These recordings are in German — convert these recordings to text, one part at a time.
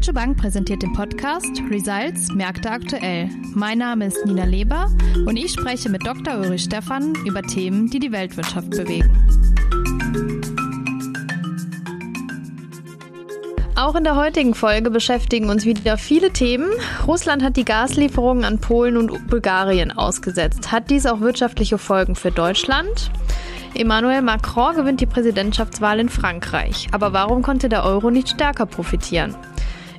Deutsche Bank präsentiert den Podcast Results Märkte aktuell. Mein Name ist Nina Leber und ich spreche mit Dr. Ulrich Stephan über Themen, die die Weltwirtschaft bewegen. Auch in der heutigen Folge beschäftigen uns wieder viele Themen. Russland hat die Gaslieferungen an Polen und Bulgarien ausgesetzt. Hat dies auch wirtschaftliche Folgen für Deutschland? Emmanuel Macron gewinnt die Präsidentschaftswahl in Frankreich. Aber warum konnte der Euro nicht stärker profitieren?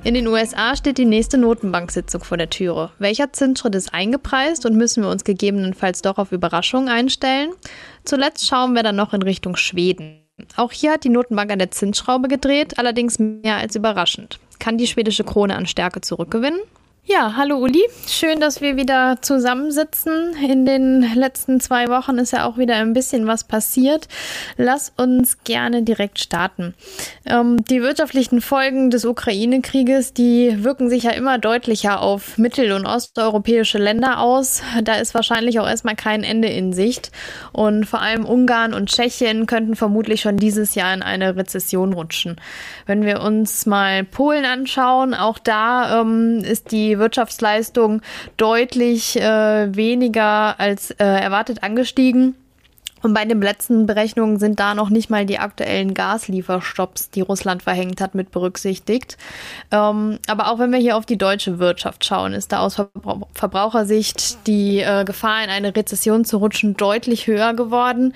In den USA steht die nächste Notenbanksitzung vor der Türe. Welcher Zinsschritt ist eingepreist und müssen wir uns gegebenenfalls doch auf Überraschungen einstellen? Zuletzt schauen wir dann noch in Richtung Schweden. Auch hier hat die Notenbank an der Zinsschraube gedreht, allerdings mehr als überraschend. Kann die schwedische Krone an Stärke zurückgewinnen? Ja, hallo Uli. Schön, dass wir wieder zusammensitzen. In den letzten zwei Wochen ist ja auch wieder ein bisschen was passiert. Lass uns gerne direkt starten. Ähm, die wirtschaftlichen Folgen des Ukraine-Krieges, die wirken sich ja immer deutlicher auf mittel- und osteuropäische Länder aus. Da ist wahrscheinlich auch erstmal kein Ende in Sicht. Und vor allem Ungarn und Tschechien könnten vermutlich schon dieses Jahr in eine Rezession rutschen. Wenn wir uns mal Polen anschauen, auch da ähm, ist die Wirtschaftsleistung deutlich äh, weniger als äh, erwartet angestiegen. Und bei den letzten Berechnungen sind da noch nicht mal die aktuellen Gaslieferstopps, die Russland verhängt hat, mit berücksichtigt. Ähm, aber auch wenn wir hier auf die deutsche Wirtschaft schauen, ist da aus Verbrauch Verbrauchersicht die äh, Gefahr, in eine Rezession zu rutschen, deutlich höher geworden.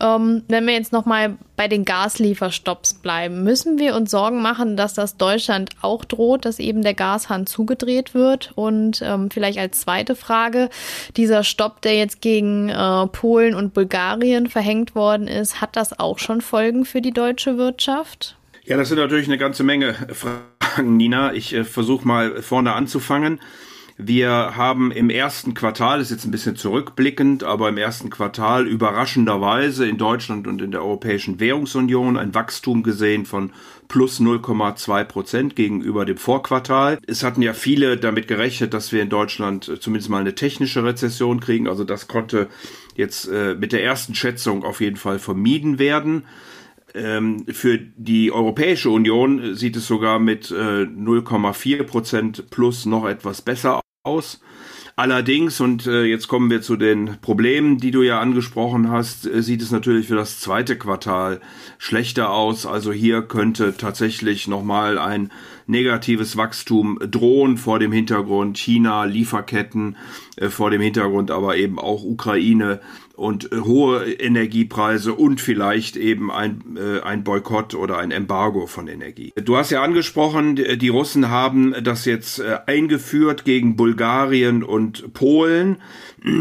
Ähm, wenn wir jetzt nochmal bei den Gaslieferstopps bleiben, müssen wir uns Sorgen machen, dass das Deutschland auch droht, dass eben der Gashahn zugedreht wird. Und ähm, vielleicht als zweite Frage, dieser Stopp, der jetzt gegen äh, Polen und Bulgarien verhängt worden ist, hat das auch schon Folgen für die deutsche Wirtschaft? Ja, das sind natürlich eine ganze Menge Fragen, Nina. Ich äh, versuche mal vorne anzufangen. Wir haben im ersten Quartal, ist jetzt ein bisschen zurückblickend, aber im ersten Quartal überraschenderweise in Deutschland und in der Europäischen Währungsunion ein Wachstum gesehen von plus 0,2 Prozent gegenüber dem Vorquartal. Es hatten ja viele damit gerechnet, dass wir in Deutschland äh, zumindest mal eine technische Rezession kriegen. Also das konnte jetzt äh, mit der ersten Schätzung auf jeden Fall vermieden werden. Ähm, für die Europäische Union sieht es sogar mit äh, 0,4 Prozent plus noch etwas besser aus. Allerdings, und äh, jetzt kommen wir zu den Problemen, die du ja angesprochen hast, äh, sieht es natürlich für das zweite Quartal schlechter aus. Also hier könnte tatsächlich nochmal ein negatives Wachstum drohen vor dem Hintergrund China, Lieferketten, äh, vor dem Hintergrund aber eben auch Ukraine und äh, hohe Energiepreise und vielleicht eben ein, äh, ein Boykott oder ein Embargo von Energie. Du hast ja angesprochen, die Russen haben das jetzt äh, eingeführt gegen Bulgarien und Polen.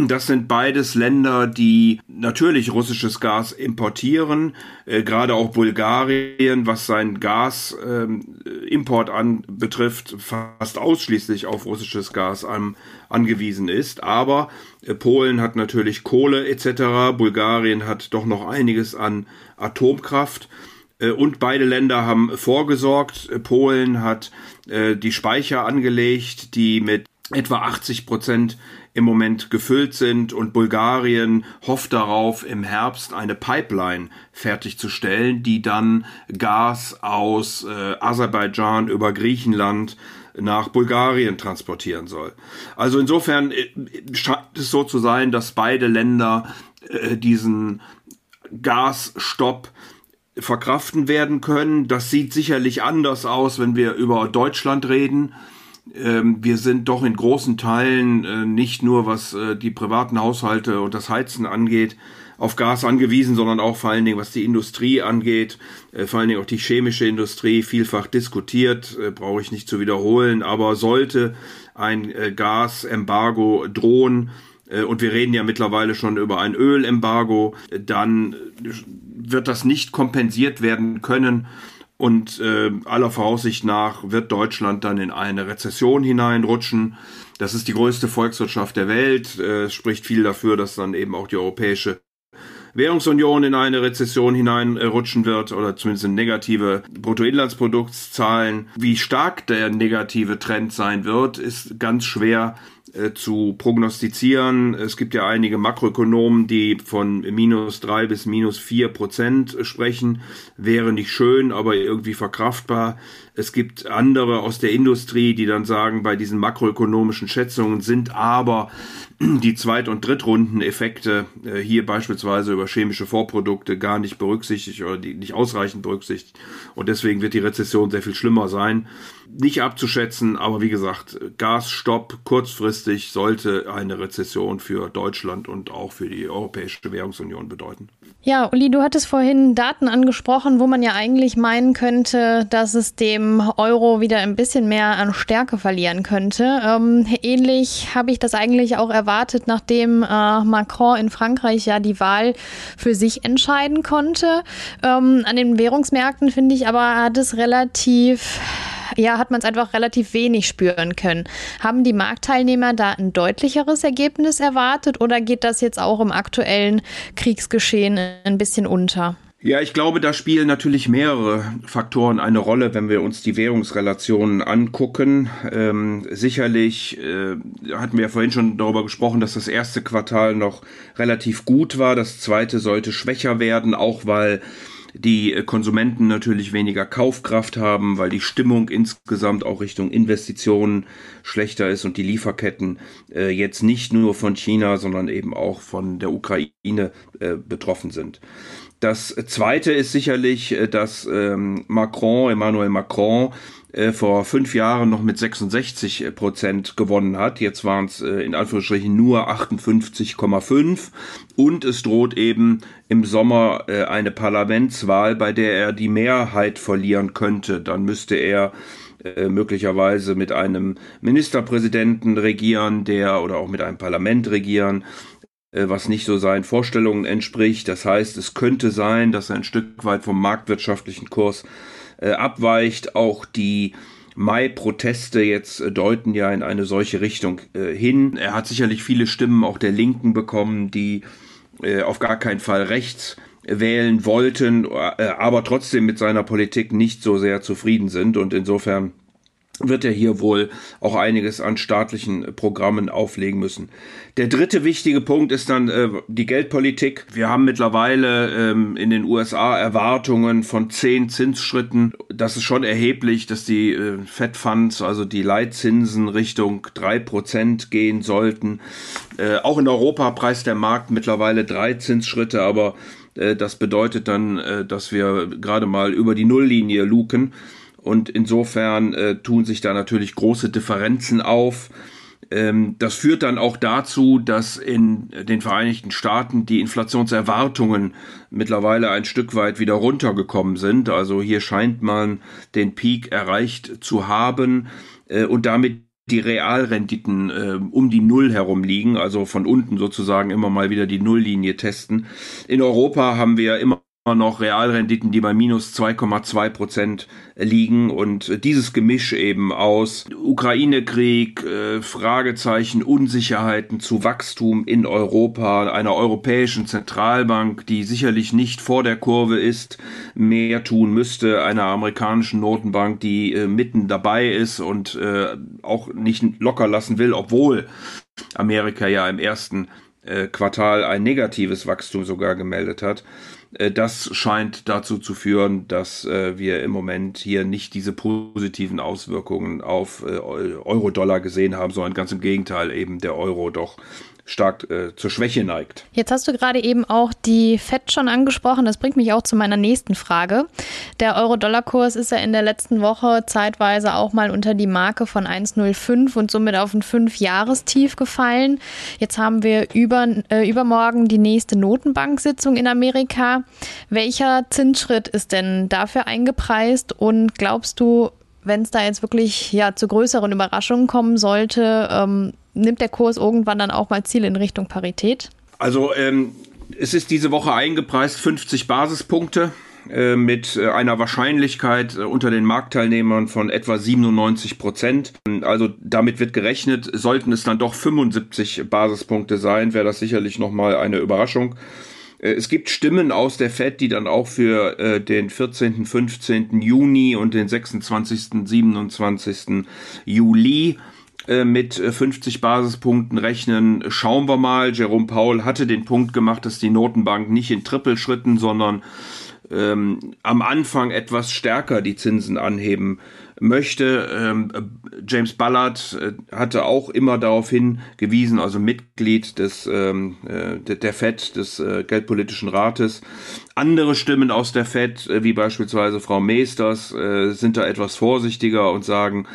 Das sind beides Länder, die natürlich russisches Gas importieren, äh, gerade auch Bulgarien, was sein Gasimport ähm, anbetrifft, fast ausschließlich auf russisches Gas an, angewiesen ist. Aber äh, Polen hat natürlich Kohle etc., Bulgarien hat doch noch einiges an Atomkraft. Äh, und beide Länder haben vorgesorgt. Polen hat äh, die Speicher angelegt, die mit etwa 80 Prozent im Moment gefüllt sind und Bulgarien hofft darauf, im Herbst eine Pipeline fertigzustellen, die dann Gas aus äh, Aserbaidschan über Griechenland nach Bulgarien transportieren soll. Also insofern äh, scheint es so zu sein, dass beide Länder äh, diesen Gasstopp verkraften werden können. Das sieht sicherlich anders aus, wenn wir über Deutschland reden. Ähm, wir sind doch in großen Teilen äh, nicht nur was äh, die privaten Haushalte und das Heizen angeht, auf Gas angewiesen, sondern auch vor allen Dingen, was die Industrie angeht, äh, vor allen Dingen auch die chemische Industrie, vielfach diskutiert, brauche ich nicht zu wiederholen, aber sollte ein Gasembargo drohen, und wir reden ja mittlerweile schon über ein Ölembargo, dann wird das nicht kompensiert werden können und äh, aller Voraussicht nach wird Deutschland dann in eine Rezession hineinrutschen. Das ist die größte Volkswirtschaft der Welt. Äh, es spricht viel dafür, dass dann eben auch die Europäische Währungsunion in eine Rezession hineinrutschen wird oder zumindest in negative Bruttoinlandsproduktzahlen. Wie stark der negative Trend sein wird, ist ganz schwer zu prognostizieren. Es gibt ja einige Makroökonomen, die von minus drei bis minus vier Prozent sprechen. Wäre nicht schön, aber irgendwie verkraftbar. Es gibt andere aus der Industrie, die dann sagen, bei diesen makroökonomischen Schätzungen sind aber die Zweit- und Drittrundeneffekte äh, hier beispielsweise über chemische Vorprodukte gar nicht berücksichtigt oder die nicht ausreichend berücksichtigt. Und deswegen wird die Rezession sehr viel schlimmer sein. Nicht abzuschätzen, aber wie gesagt, Gasstopp kurzfristig sollte eine Rezession für Deutschland und auch für die Europäische Währungsunion bedeuten. Ja, Uli, du hattest vorhin Daten angesprochen, wo man ja eigentlich meinen könnte, dass es dem Euro wieder ein bisschen mehr an Stärke verlieren könnte. Ähm, ähnlich habe ich das eigentlich auch erwartet, nachdem äh, Macron in Frankreich ja die Wahl für sich entscheiden konnte. Ähm, an den Währungsmärkten finde ich aber hat es relativ ja, hat man es einfach relativ wenig spüren können. Haben die Marktteilnehmer da ein deutlicheres Ergebnis erwartet oder geht das jetzt auch im aktuellen Kriegsgeschehen ein bisschen unter? Ja, ich glaube, da spielen natürlich mehrere Faktoren eine Rolle, wenn wir uns die Währungsrelationen angucken. Ähm, sicherlich äh, hatten wir ja vorhin schon darüber gesprochen, dass das erste Quartal noch relativ gut war. Das zweite sollte schwächer werden, auch weil die äh, Konsumenten natürlich weniger Kaufkraft haben, weil die Stimmung insgesamt auch Richtung Investitionen schlechter ist und die Lieferketten äh, jetzt nicht nur von China, sondern eben auch von der Ukraine äh, betroffen sind. Das zweite ist sicherlich, äh, dass ähm, Macron, Emmanuel Macron, äh, vor fünf Jahren noch mit 66 äh, Prozent gewonnen hat. Jetzt waren es äh, in Anführungsstrichen nur 58,5 und es droht eben im Sommer äh, eine Parlamentswahl, bei der er die Mehrheit verlieren könnte. Dann müsste er äh, möglicherweise mit einem Ministerpräsidenten regieren, der oder auch mit einem Parlament regieren, äh, was nicht so seinen Vorstellungen entspricht. Das heißt, es könnte sein, dass er ein Stück weit vom marktwirtschaftlichen Kurs äh, abweicht. Auch die Mai-Proteste jetzt äh, deuten ja in eine solche Richtung äh, hin. Er hat sicherlich viele Stimmen auch der Linken bekommen, die auf gar keinen Fall rechts wählen wollten, aber trotzdem mit seiner Politik nicht so sehr zufrieden sind. Und insofern wird er hier wohl auch einiges an staatlichen Programmen auflegen müssen. Der dritte wichtige Punkt ist dann äh, die Geldpolitik. Wir haben mittlerweile ähm, in den USA Erwartungen von zehn Zinsschritten. Das ist schon erheblich, dass die äh, Fed Funds, also die Leitzinsen Richtung drei Prozent gehen sollten. Äh, auch in Europa preist der Markt mittlerweile drei Zinsschritte, aber äh, das bedeutet dann, äh, dass wir gerade mal über die Nulllinie luken. Und insofern äh, tun sich da natürlich große Differenzen auf. Ähm, das führt dann auch dazu, dass in den Vereinigten Staaten die Inflationserwartungen mittlerweile ein Stück weit wieder runtergekommen sind. Also hier scheint man den Peak erreicht zu haben äh, und damit die Realrenditen äh, um die Null herum liegen, also von unten sozusagen immer mal wieder die Nulllinie testen. In Europa haben wir immer noch Realrenditen, die bei minus 2,2 Prozent liegen und dieses Gemisch eben aus Ukraine-Krieg, äh, Fragezeichen, Unsicherheiten zu Wachstum in Europa, einer europäischen Zentralbank, die sicherlich nicht vor der Kurve ist, mehr tun müsste, einer amerikanischen Notenbank, die äh, mitten dabei ist und äh, auch nicht locker lassen will, obwohl Amerika ja im ersten Quartal ein negatives Wachstum sogar gemeldet hat. Äh, das scheint dazu zu führen, dass äh, wir im Moment hier nicht diese positiven Auswirkungen auf äh, Euro-Dollar gesehen haben, sondern ganz im Gegenteil eben der Euro doch stark äh, zur Schwäche neigt. Jetzt hast du gerade eben auch die FED schon angesprochen. Das bringt mich auch zu meiner nächsten Frage. Der Euro-Dollar-Kurs ist ja in der letzten Woche zeitweise auch mal unter die Marke von 1,05 und somit auf ein Fünf-Jahrestief gefallen. Jetzt haben wir über, äh, übermorgen die nächste Notenbank-Sitzung in Amerika. Welcher Zinsschritt ist denn dafür eingepreist und glaubst du, wenn es da jetzt wirklich ja zu größeren Überraschungen kommen sollte, ähm, nimmt der Kurs irgendwann dann auch mal Ziel in Richtung Parität? Also ähm, es ist diese Woche eingepreist 50 Basispunkte äh, mit äh, einer Wahrscheinlichkeit äh, unter den Marktteilnehmern von etwa 97 Prozent. Also damit wird gerechnet, sollten es dann doch 75 Basispunkte sein, wäre das sicherlich nochmal eine Überraschung. Es gibt Stimmen aus der FED, die dann auch für den 14., 15. Juni und den 26., 27. Juli äh, mit 50 Basispunkten rechnen. Schauen wir mal. Jerome Paul hatte den Punkt gemacht, dass die Notenbank nicht in Trippelschritten, sondern ähm, am Anfang etwas stärker die Zinsen anheben möchte. Ähm, James Ballard äh, hatte auch immer darauf hingewiesen, also Mitglied des, ähm, äh, der FED, des äh, Geldpolitischen Rates. Andere Stimmen aus der FED, äh, wie beispielsweise Frau Meesters, äh, sind da etwas vorsichtiger und sagen,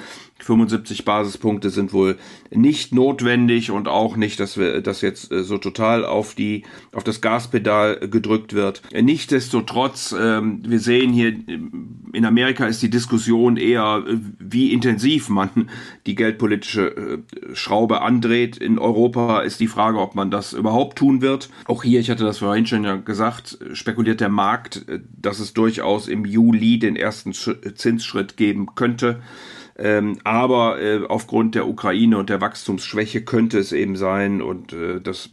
75 Basispunkte sind wohl nicht notwendig und auch nicht, dass wir das jetzt äh, so total auf die auf das Gaspedal gedrückt wird. Nichtsdestotrotz, ähm, wir sehen hier in Amerika ist die Diskussion eher, äh, wie intensiv man die geldpolitische äh, Schraube andreht. In Europa ist die Frage, ob man das überhaupt tun wird. Auch hier, ich hatte das vorhin schon ja gesagt, spekuliert der Markt, dass es durchaus im Juli den ersten Zinsschritt geben könnte. Ähm, aber äh, aufgrund der Ukraine und der Wachstumsschwäche könnte es eben sein, und äh, das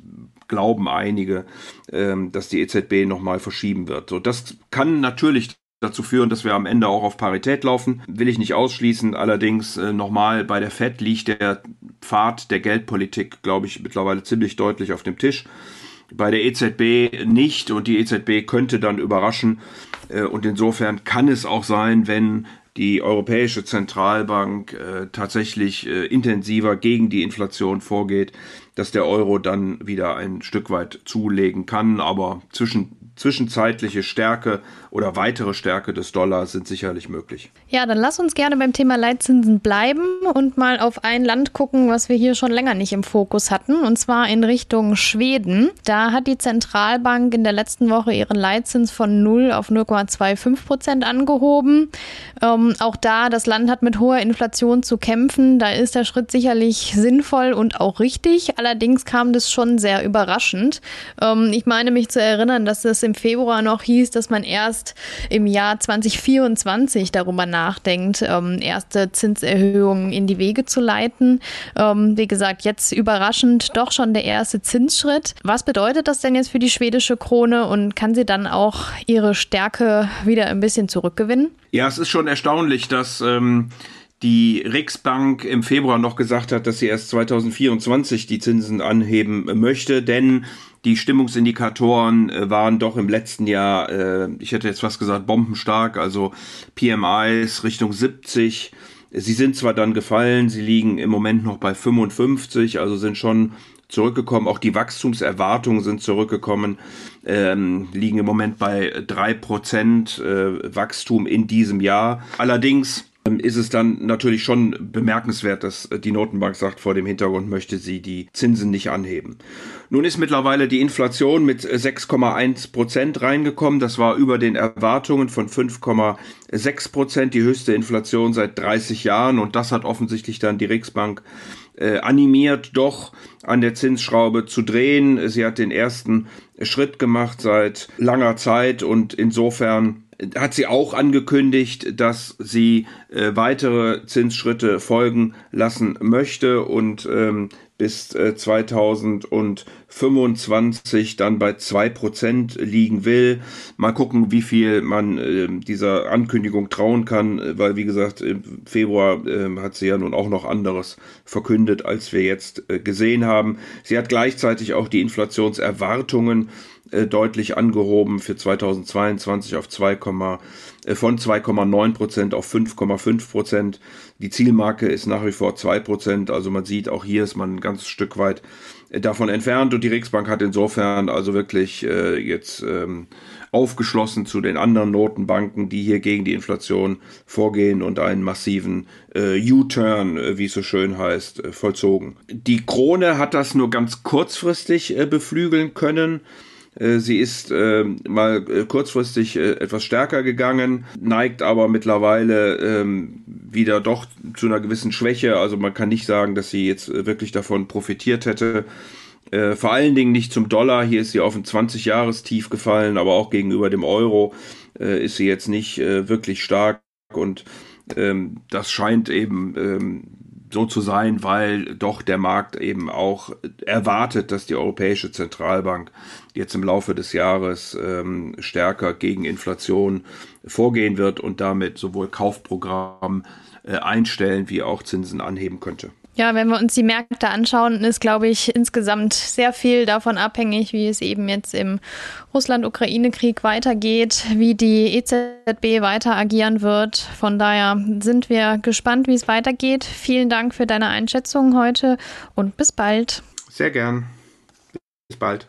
glauben einige, ähm, dass die EZB nochmal verschieben wird. So, das kann natürlich dazu führen, dass wir am Ende auch auf Parität laufen. Will ich nicht ausschließen. Allerdings äh, nochmal bei der FED liegt der Pfad der Geldpolitik, glaube ich, mittlerweile ziemlich deutlich auf dem Tisch. Bei der EZB nicht und die EZB könnte dann überraschen. Äh, und insofern kann es auch sein, wenn die Europäische Zentralbank äh, tatsächlich äh, intensiver gegen die Inflation vorgeht, dass der Euro dann wieder ein Stück weit zulegen kann. Aber zwischen zwischenzeitliche Stärke oder weitere Stärke des Dollars sind sicherlich möglich. Ja, dann lass uns gerne beim Thema Leitzinsen bleiben und mal auf ein Land gucken, was wir hier schon länger nicht im Fokus hatten, und zwar in Richtung Schweden. Da hat die Zentralbank in der letzten Woche ihren Leitzins von 0 auf 0,25 Prozent angehoben. Ähm, auch da, das Land hat mit hoher Inflation zu kämpfen. Da ist der Schritt sicherlich sinnvoll und auch richtig. Allerdings kam das schon sehr überraschend. Ähm, ich meine mich zu erinnern, dass es im Februar noch hieß, dass man erst im Jahr 2024 darüber nachdenkt, ähm, erste Zinserhöhungen in die Wege zu leiten. Ähm, wie gesagt, jetzt überraschend doch schon der erste Zinsschritt. Was bedeutet das denn jetzt für die schwedische Krone und kann sie dann auch ihre Stärke wieder ein bisschen zurückgewinnen? Ja, es ist schon erstaunlich, dass ähm, die Riksbank im Februar noch gesagt hat, dass sie erst 2024 die Zinsen anheben möchte, denn die Stimmungsindikatoren äh, waren doch im letzten Jahr, äh, ich hätte jetzt fast gesagt, bombenstark, also PMIs Richtung 70. Sie sind zwar dann gefallen, sie liegen im Moment noch bei 55, also sind schon zurückgekommen. Auch die Wachstumserwartungen sind zurückgekommen, ähm, liegen im Moment bei drei Prozent äh, Wachstum in diesem Jahr. Allerdings ist es dann natürlich schon bemerkenswert, dass äh, die Notenbank sagt, vor dem Hintergrund möchte sie die Zinsen nicht anheben. Nun ist mittlerweile die Inflation mit 6,1 Prozent reingekommen. Das war über den Erwartungen von 5,6 Prozent, die höchste Inflation seit 30 Jahren. Und das hat offensichtlich dann die Riksbank äh, animiert, doch an der Zinsschraube zu drehen. Sie hat den ersten Schritt gemacht seit langer Zeit und insofern hat sie auch angekündigt, dass sie äh, weitere Zinsschritte folgen lassen möchte und ähm, bis äh, 2025 dann bei zwei Prozent liegen will. Mal gucken, wie viel man äh, dieser Ankündigung trauen kann, weil wie gesagt, im Februar äh, hat sie ja nun auch noch anderes verkündet, als wir jetzt äh, gesehen haben. Sie hat gleichzeitig auch die Inflationserwartungen äh, deutlich angehoben für 2022 auf 2, äh, von 2,9 Prozent auf 5,5 Prozent. Die Zielmarke ist nach wie vor 2 Prozent. Also man sieht, auch hier ist man ein ganzes Stück weit äh, davon entfernt und die Riksbank hat insofern also wirklich jetzt ähm, aufgeschlossen zu den anderen Notenbanken, die hier gegen die Inflation vorgehen und einen massiven U-Turn, wie es so schön heißt, vollzogen. Die Krone hat das nur ganz kurzfristig beflügeln können. Äh, sie ist äh, mal äh, kurzfristig äh, etwas stärker gegangen, neigt aber mittlerweile ähm, wieder doch zu einer gewissen Schwäche. Also man kann nicht sagen, dass sie jetzt äh, wirklich davon profitiert hätte. Äh, vor allen Dingen nicht zum Dollar. Hier ist sie auf ein 20-Jahres-Tief gefallen, aber auch gegenüber dem Euro ist sie jetzt nicht wirklich stark. Und ähm, das scheint eben ähm, so zu sein, weil doch der Markt eben auch erwartet, dass die Europäische Zentralbank jetzt im Laufe des Jahres ähm, stärker gegen Inflation vorgehen wird und damit sowohl Kaufprogramm äh, einstellen wie auch Zinsen anheben könnte. Ja, wenn wir uns die Märkte anschauen, ist, glaube ich, insgesamt sehr viel davon abhängig, wie es eben jetzt im Russland-Ukraine-Krieg weitergeht, wie die EZB weiter agieren wird. Von daher sind wir gespannt, wie es weitergeht. Vielen Dank für deine Einschätzung heute und bis bald. Sehr gern. Bis bald.